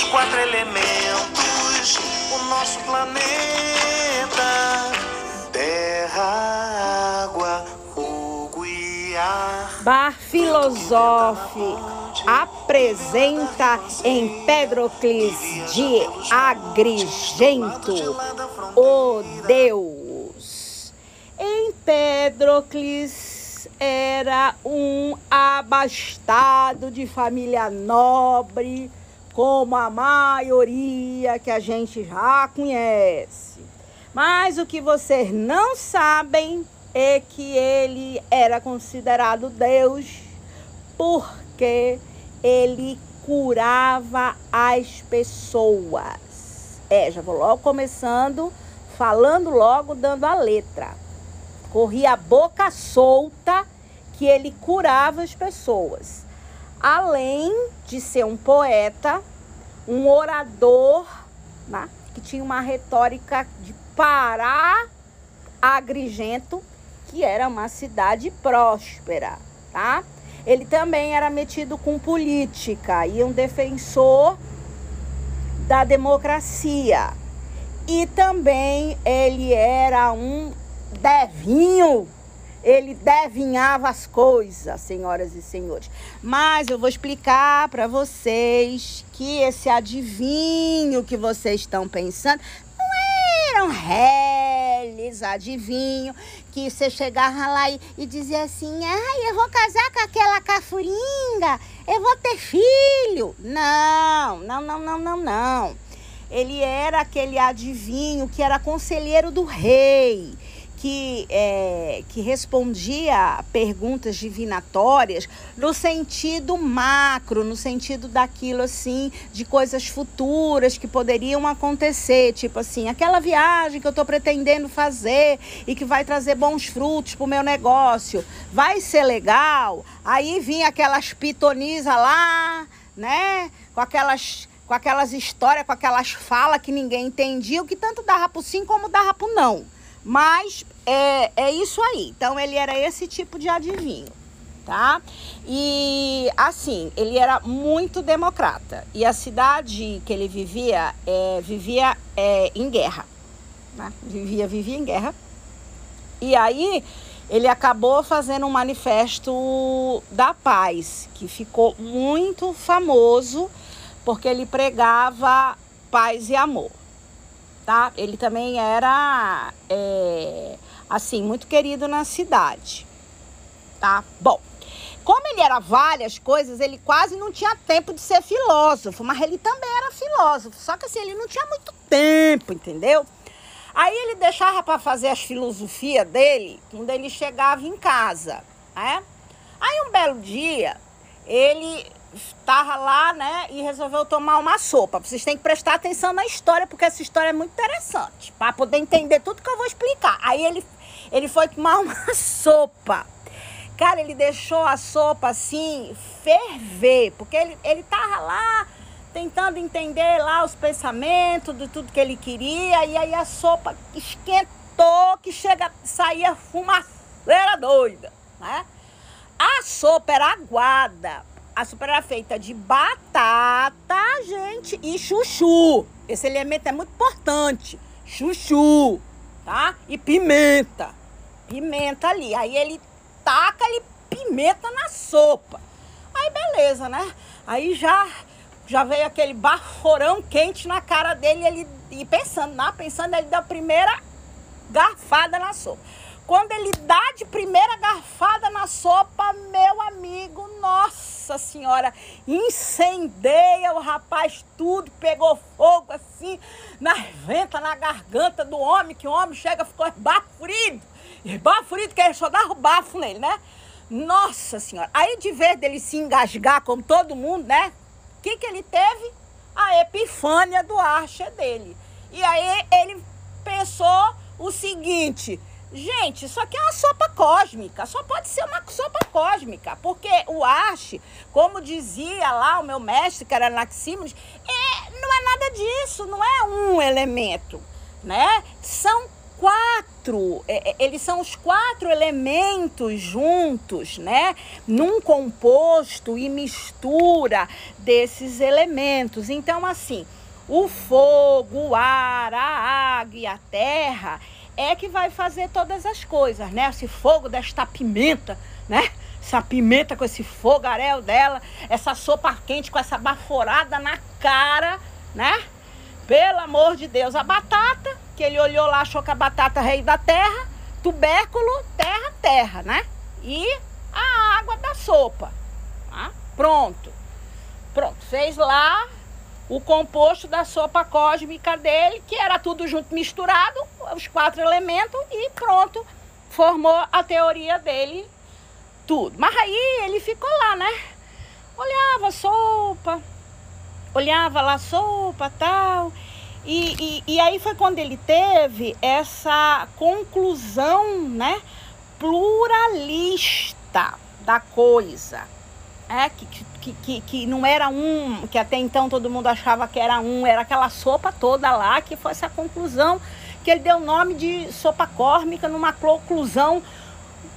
os quatro elementos, o nosso planeta: terra, água, fogo e ar. Bar Filosófico apresenta Empédocles de Agrigento, o Deus. Empédocles era um abastado de família nobre, como a maioria que a gente já conhece. Mas o que vocês não sabem é que ele era considerado Deus porque ele curava as pessoas. É, já vou logo começando, falando logo, dando a letra. Corria a boca solta que ele curava as pessoas. Além de ser um poeta, um orador, né, que tinha uma retórica de Pará Agrigento, que era uma cidade próspera, tá? Ele também era metido com política e um defensor da democracia. E também ele era um devinho. Ele devinhava as coisas, senhoras e senhores. Mas eu vou explicar para vocês que esse adivinho que vocês estão pensando não eram réis, adivinho, que você chegava lá e, e dizia assim: ai, eu vou casar com aquela cafuringa, eu vou ter filho. Não, não, não, não, não, não. Ele era aquele adivinho que era conselheiro do rei que, é, que respondia perguntas divinatórias no sentido macro, no sentido daquilo assim, de coisas futuras que poderiam acontecer, tipo assim, aquela viagem que eu estou pretendendo fazer e que vai trazer bons frutos para o meu negócio, vai ser legal? Aí vinha aquelas pitonisas lá, né? Com aquelas com aquelas histórias, com aquelas falas que ninguém entendia, o que tanto dava pro sim como dava pro não. Mas é, é isso aí. Então ele era esse tipo de adivinho, tá? E assim, ele era muito democrata. E a cidade que ele vivia, é, vivia é, em guerra. Né? Vivia, vivia em guerra. E aí ele acabou fazendo um manifesto da paz, que ficou muito famoso porque ele pregava paz e amor tá? Ele também era, é, assim, muito querido na cidade, tá? Bom, como ele era várias coisas, ele quase não tinha tempo de ser filósofo, mas ele também era filósofo, só que assim, ele não tinha muito tempo, entendeu? Aí ele deixava para fazer as filosofias dele quando ele chegava em casa, né? Aí um belo dia, ele estava lá, né, e resolveu tomar uma sopa. Vocês têm que prestar atenção na história, porque essa história é muito interessante, para poder entender tudo que eu vou explicar. Aí ele, ele foi tomar uma sopa. Cara, ele deixou a sopa assim ferver, porque ele, ele tava lá tentando entender lá os pensamentos de tudo que ele queria, e aí a sopa esquentou, que chega, saía fumaceira doida, né? A sopa era aguada, a sopa era feita de batata, gente, e chuchu. Esse elemento é muito importante. Chuchu, tá? E pimenta. Pimenta ali. Aí ele taca ali pimenta na sopa. Aí beleza, né? Aí já já veio aquele baforão quente na cara dele ele, e pensando, né? pensando, ele deu a primeira garfada na sopa. Quando ele dá de primeira garfada na sopa, meu amigo, nossa senhora, incendeia o rapaz tudo, pegou fogo assim, na venta, na garganta do homem, que o homem chega, ficou esbaforido, esbaforido, que só dava o bafo nele, né? Nossa senhora, aí de vez dele se engasgar como todo mundo, né? O que, que ele teve? A epifânia do arche dele. E aí ele pensou o seguinte Gente, isso aqui é uma sopa cósmica, só pode ser uma sopa cósmica, porque o Arche, como dizia lá o meu mestre, que era Anaxímenes, é, não é nada disso, não é um elemento, né? São quatro, é, é, eles são os quatro elementos juntos, né? Num composto e mistura desses elementos. Então, assim, o fogo, o ar, a água e a terra é que vai fazer todas as coisas, né? Esse fogo desta pimenta, né? Essa pimenta com esse fogaréu dela, essa sopa quente com essa baforada na cara, né? Pelo amor de Deus, a batata, que ele olhou lá, achou que a batata rei da terra, tubérculo, terra, terra, né? E a água da sopa. Tá? Pronto. Pronto, fez lá o composto da sopa cósmica dele, que era tudo junto misturado, os quatro elementos, e pronto, formou a teoria dele, tudo. Mas aí ele ficou lá, né? Olhava sopa, olhava lá sopa tal. E, e, e aí foi quando ele teve essa conclusão, né? Pluralista da coisa. É, que, que, que, que não era um, que até então todo mundo achava que era um, era aquela sopa toda lá, que foi essa conclusão, que ele deu o nome de sopa córmica numa conclusão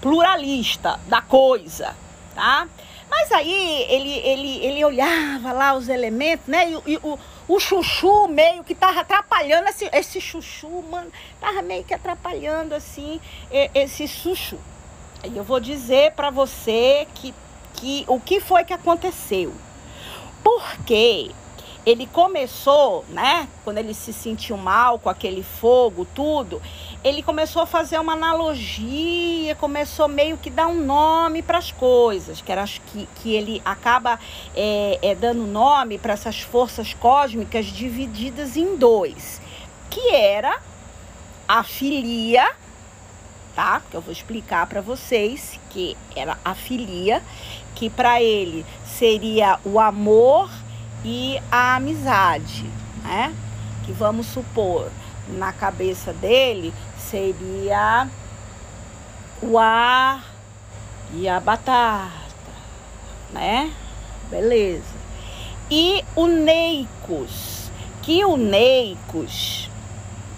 pluralista da coisa, tá? Mas aí ele, ele, ele olhava lá os elementos, né? E, e o, o chuchu meio que tava atrapalhando esse, esse chuchu, mano. Tava meio que atrapalhando assim esse chuchu. Aí eu vou dizer para você que, que o que foi que aconteceu. Porque ele começou, né? Quando ele se sentiu mal com aquele fogo, tudo, ele começou a fazer uma analogia, começou meio que dar um nome para as coisas, que era que, que ele acaba é, é, dando nome para essas forças cósmicas divididas em dois, que era a filia, tá? Que eu vou explicar para vocês que era a filia, que para ele seria o amor e a amizade, né? Que vamos supor, na cabeça dele seria o ar e a batata, né? Beleza. E o Neicos, que o Neicos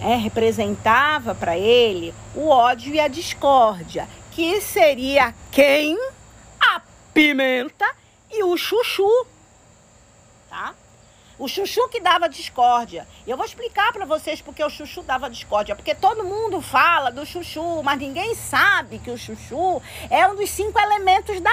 né, representava para ele o ódio e a discórdia, que seria quem? Pimenta e o chuchu tá? O chuchu que dava discórdia. Eu vou explicar para vocês porque o chuchu dava discórdia. Porque todo mundo fala do chuchu, mas ninguém sabe que o chuchu é um dos cinco elementos da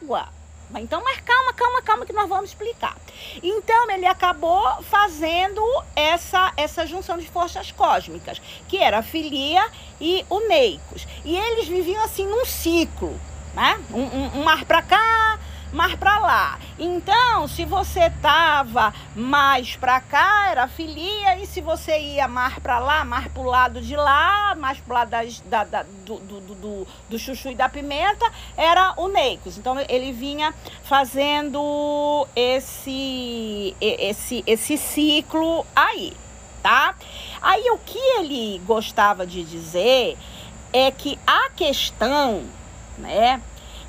água. Então, mas calma, calma, calma que nós vamos explicar. Então, ele acabou fazendo essa, essa junção de forças cósmicas, que era a filia e o neicos. E eles viviam assim num ciclo, né? Um, um, um mar para cá, mais para lá. Então, se você tava mais para cá, era filia, e se você ia mais para lá, mais pro lado de lá, mais pro lado das, da, da, do, do, do, do, chuchu e da pimenta, era o Neicos. Então, ele vinha fazendo esse, esse, esse ciclo aí, tá? Aí, o que ele gostava de dizer é que a questão, né?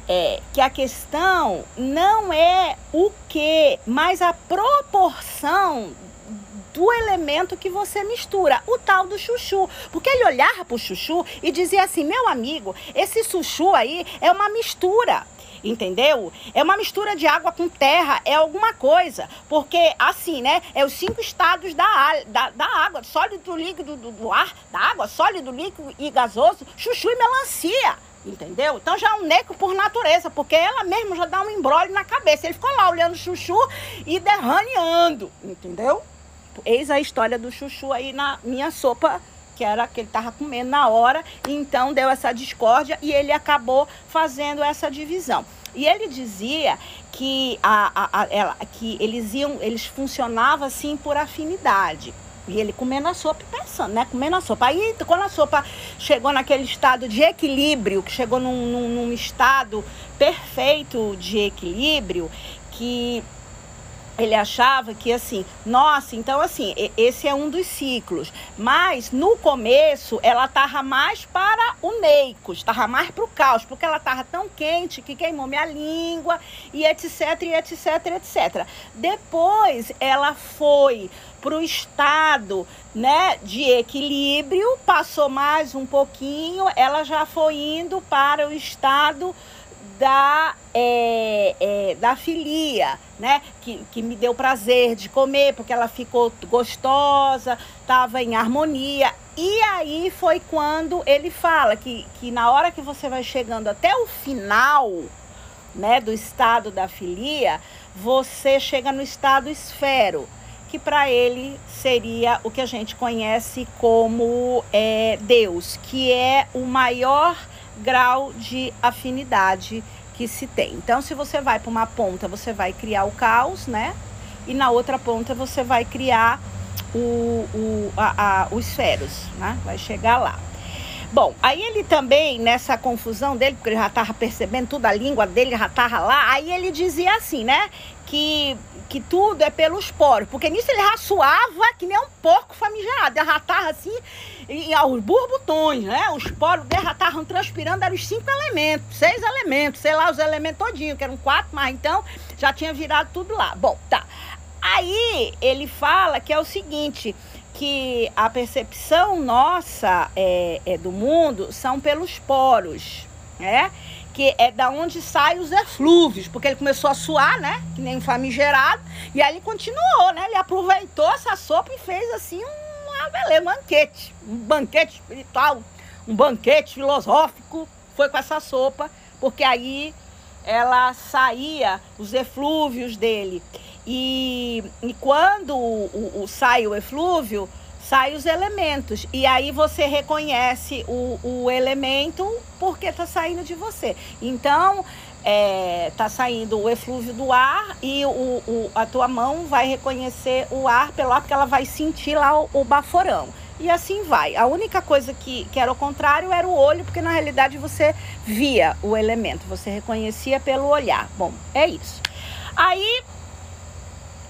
é que a questão não é o que, mas a proporção do elemento que você mistura, o tal do chuchu. Porque ele olhava para o chuchu e dizia assim: meu amigo, esse chuchu aí é uma mistura. Entendeu? É uma mistura de água com terra, é alguma coisa. Porque, assim, né? É os cinco estados da, da, da água: sólido, líquido, do, do ar, da água, sólido, líquido e gasoso, chuchu e melancia. Entendeu? Então já é um neco por natureza, porque ela mesmo já dá um embrolho na cabeça. Ele ficou lá olhando o chuchu e derraneando, entendeu? Eis a história do chuchu aí na minha sopa, que era que ele estava comendo na hora. Então deu essa discórdia e ele acabou fazendo essa divisão. E ele dizia que, a, a, a ela, que eles iam, eles funcionavam assim por afinidade. E ele comendo a sopa e pensando, né? Comendo a sopa. Aí, quando a sopa chegou naquele estado de equilíbrio, que chegou num, num, num estado perfeito de equilíbrio, que ele achava que assim, nossa, então assim, esse é um dos ciclos. Mas no começo ela tava mais para o neicos, tava mais para o caos, porque ela tava tão quente que queimou minha língua e etc, e etc, etc. Depois ela foi para o estado né, de equilíbrio, passou mais um pouquinho, ela já foi indo para o estado da, é, é, da filia, né? Que, que me deu prazer de comer, porque ela ficou gostosa, estava em harmonia. E aí foi quando ele fala que, que na hora que você vai chegando até o final né, do estado da filia, você chega no estado esfero, que para ele seria o que a gente conhece como é, Deus, que é o maior grau de afinidade que se tem. Então, se você vai para uma ponta, você vai criar o caos, né? E na outra ponta você vai criar o, o, a, a, os esferos, né? Vai chegar lá. Bom, aí ele também, nessa confusão dele, porque ele já estava percebendo tudo, a língua dele já estava lá, aí ele dizia assim, né? Que que tudo é pelos poros, porque nisso ele já suava que nem um porco famigerado, ele já estava assim, e, e os borbotões, né? Os poros dele já estavam transpirando, eram os cinco elementos, seis elementos, sei lá, os elementos todinhos, que eram quatro, mas então já tinha virado tudo lá. Bom, tá. Aí ele fala que é o seguinte, que a percepção nossa é, é do mundo são pelos poros, né? que é da onde saem os eflúvios, porque ele começou a suar, né? Que nem um famigerado, e aí ele continuou, né? Ele aproveitou essa sopa e fez assim um, beleza, um banquete, um banquete espiritual, um banquete filosófico, foi com essa sopa, porque aí ela saía os eflúvios dele. E, e quando o, o, o sai o eflúvio, sai os elementos. E aí você reconhece o, o elemento porque está saindo de você. Então, é, saindo o eflúvio do ar e o, o, a tua mão vai reconhecer o ar pelo ar, porque ela vai sentir lá o, o baforão. E assim vai. A única coisa que, que era o contrário era o olho, porque na realidade você via o elemento, você reconhecia pelo olhar. Bom, é isso. Aí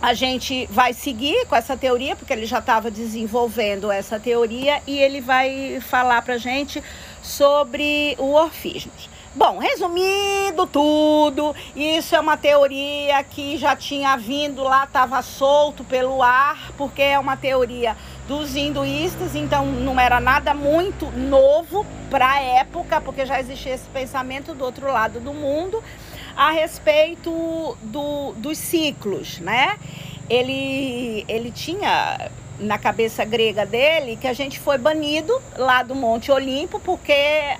a gente vai seguir com essa teoria, porque ele já estava desenvolvendo essa teoria e ele vai falar para gente sobre o orfismos. Bom, resumindo tudo, isso é uma teoria que já tinha vindo lá, estava solto pelo ar, porque é uma teoria dos hinduístas, então não era nada muito novo para a época, porque já existia esse pensamento do outro lado do mundo a respeito do, dos ciclos, né? Ele, ele tinha na cabeça grega dele que a gente foi banido lá do Monte Olimpo porque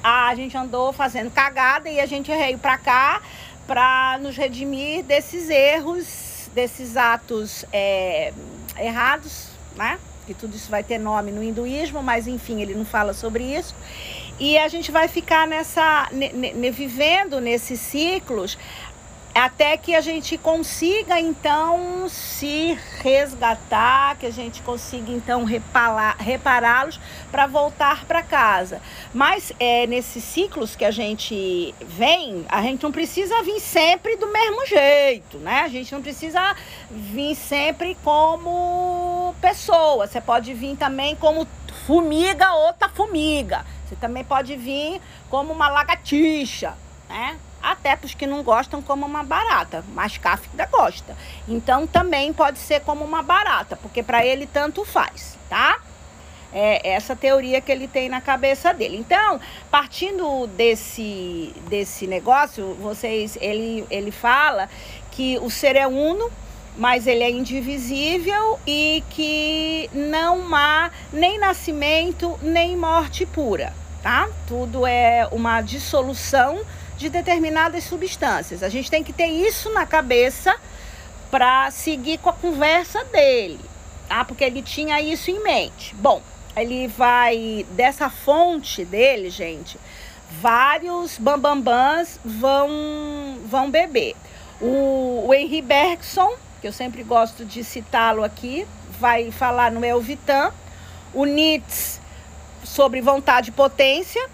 a gente andou fazendo cagada e a gente veio para cá para nos redimir desses erros, desses atos é, errados, né? Que tudo isso vai ter nome no hinduísmo, mas enfim, ele não fala sobre isso. E a gente vai ficar nessa, ne, ne, vivendo nesses ciclos até que a gente consiga então se resgatar, que a gente consiga então repará-los para voltar para casa. Mas é, nesses ciclos que a gente vem, a gente não precisa vir sempre do mesmo jeito, né? A gente não precisa vir sempre como pessoa. Você pode vir também como formiga, outra formiga. Você também pode vir como uma lagartixa, né? Até para os que não gostam, como uma barata. Mas Kafka gosta. Então também pode ser como uma barata, porque para ele tanto faz, tá? É essa teoria que ele tem na cabeça dele. Então, partindo desse, desse negócio, vocês, ele, ele fala que o ser é uno, mas ele é indivisível e que não há nem nascimento nem morte pura, tá? Tudo é uma dissolução de determinadas substâncias. A gente tem que ter isso na cabeça para seguir com a conversa dele, tá? Porque ele tinha isso em mente. Bom, ele vai dessa fonte dele, gente, vários bambambãs vão vão beber. O, o Henry Bergson, que eu sempre gosto de citá-lo aqui, vai falar no Elvitan. O Nietzsche sobre vontade e potência,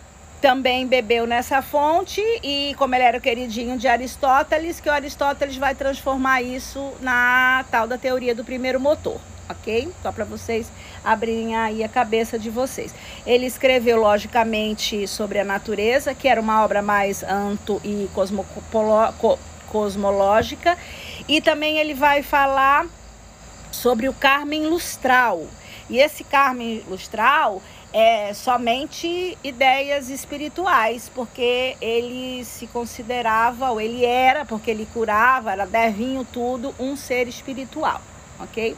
também bebeu nessa fonte e como ele era o queridinho de Aristóteles, que o Aristóteles vai transformar isso na tal da teoria do primeiro motor, ok? Só para vocês abrirem aí a cabeça de vocês. Ele escreveu, logicamente, sobre a natureza, que era uma obra mais anto e cosmológica, e também ele vai falar sobre o Carmen Lustral. E esse Carmen Lustral é, somente ideias espirituais, porque ele se considerava, ou ele era, porque ele curava, era devinho tudo, um ser espiritual, ok?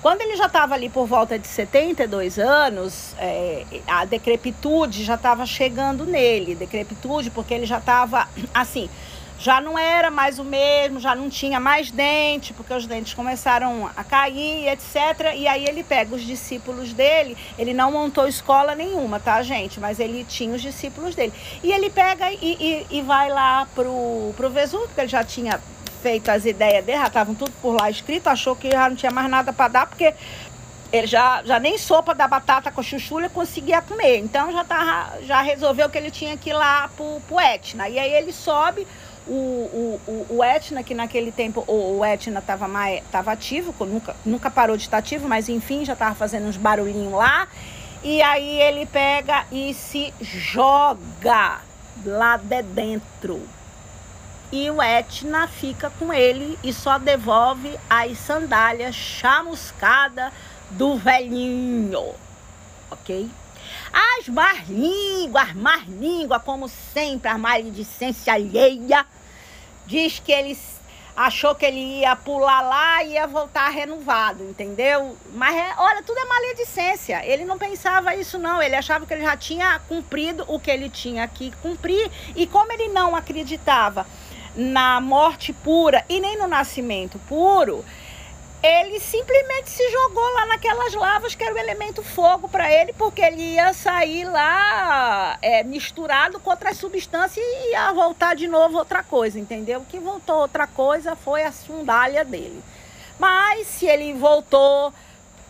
Quando ele já estava ali por volta de 72 anos, é, a decrepitude já estava chegando nele, decrepitude porque ele já estava assim, já não era mais o mesmo, já não tinha mais dente, porque os dentes começaram a cair, etc. E aí ele pega os discípulos dele, ele não montou escola nenhuma, tá, gente? Mas ele tinha os discípulos dele. E ele pega e, e, e vai lá pro, pro Vesúvio, porque ele já tinha feito as ideias dele, já estavam tudo por lá escrito, achou que já não tinha mais nada para dar, porque ele já, já nem sopa da batata com chuchu ele conseguia comer. Então já, tava, já resolveu que ele tinha que ir lá pro, pro Etna. E aí ele sobe o, o, o, Etna, que naquele tempo o, o Etna estava tava ativo, nunca, nunca parou de estar ativo, mas enfim, já estava fazendo uns barulhinhos lá. E aí ele pega e se joga lá de dentro. E o Etna fica com ele e só devolve as sandálias chamuscadas do velhinho. Ok? As más línguas, as más línguas, como sempre, as maledicência alheia diz que ele achou que ele ia pular lá e ia voltar renovado, entendeu? Mas é, olha, tudo é maledicência. Ele não pensava isso não, ele achava que ele já tinha cumprido o que ele tinha que cumprir e como ele não acreditava na morte pura e nem no nascimento puro, ele simplesmente se jogou lá naquelas lavas que era o elemento fogo para ele, porque ele ia sair lá é, misturado com outras substâncias e ia voltar de novo outra coisa, entendeu? O que voltou outra coisa foi a sandália dele. Mas se ele voltou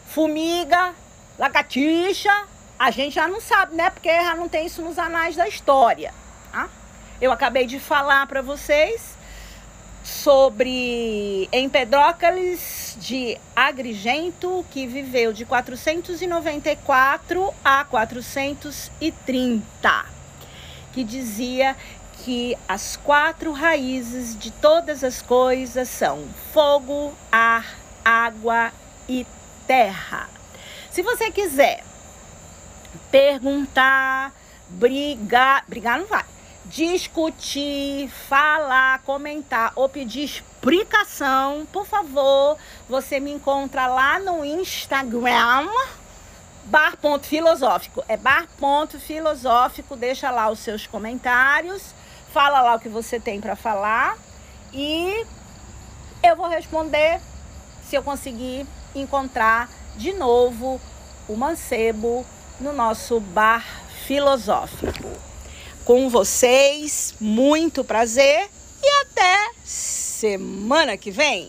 formiga, lagartixa, a gente já não sabe, né? Porque já não tem isso nos anais da história. Tá? Eu acabei de falar para vocês sobre Empedócles de Agrigento, que viveu de 494 a 430, que dizia que as quatro raízes de todas as coisas são fogo, ar, água e terra. Se você quiser perguntar, brigar, brigar não vai discutir, falar, comentar ou pedir explicação, por favor, você me encontra lá no Instagram, bar.filosófico. É bar.filosófico, deixa lá os seus comentários, fala lá o que você tem para falar e eu vou responder se eu conseguir encontrar de novo o mancebo no nosso bar filosófico com vocês. Muito prazer e até semana que vem.